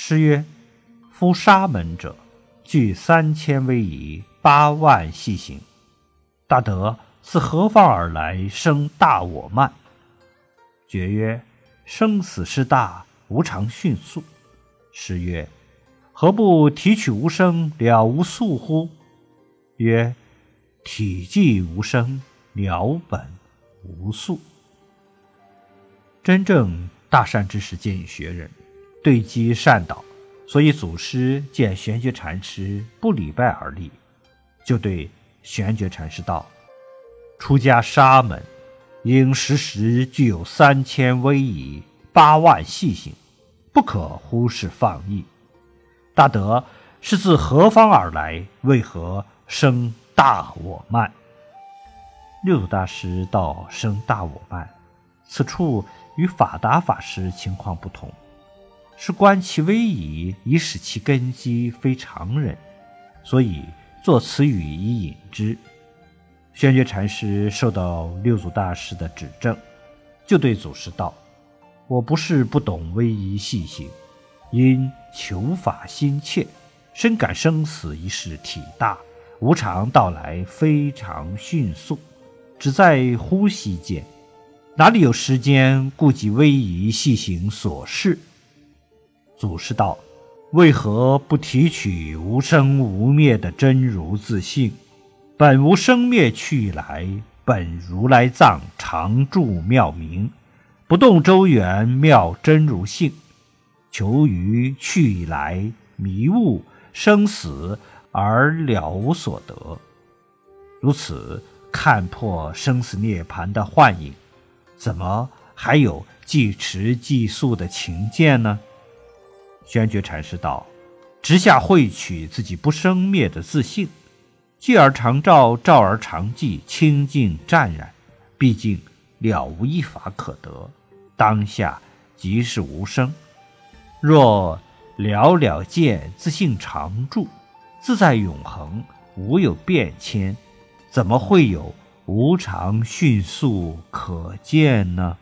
诗曰：“夫沙门者，具三千威仪，八万细行。大德自何方而来，生大我慢？”绝曰：“生死事大，无常迅速。”诗曰：“何不提取无生，了无宿乎？”曰：“体寂无生，了本无宿。”真正大善之士见于学人，对机善导，所以祖师见玄觉禅师不礼拜而立，就对玄觉禅师道：“出家沙门，应时时具有三千威仪，八万细行，不可忽视放逸。大德是自何方而来？为何生大我慢？”六祖大师道：“生大我慢，此处。”与法达法师情况不同，是观其威仪，以使其根基非常人，所以作此语以引之。玄觉禅师受到六祖大师的指正，就对祖师道：“我不是不懂威仪细行，因求法心切，深感生死一事体大，无常到来非常迅速，只在呼吸间。”哪里有时间顾及威仪细行琐事？祖师道：“为何不提取无生无灭的真如自性？本无生灭去来，本如来藏常住妙明，不动周圆妙真如性。求于去来迷雾生死而了无所得。如此看破生死涅槃的幻影。”怎么还有既持既速的情见呢？玄觉禅师道：“直下会取自己不生灭的自信，继而常照，照而常寂，清净湛然。毕竟了无一法可得，当下即是无生。若了了见自性常住，自在永恒，无有变迁，怎么会有？”无常迅速可见呢。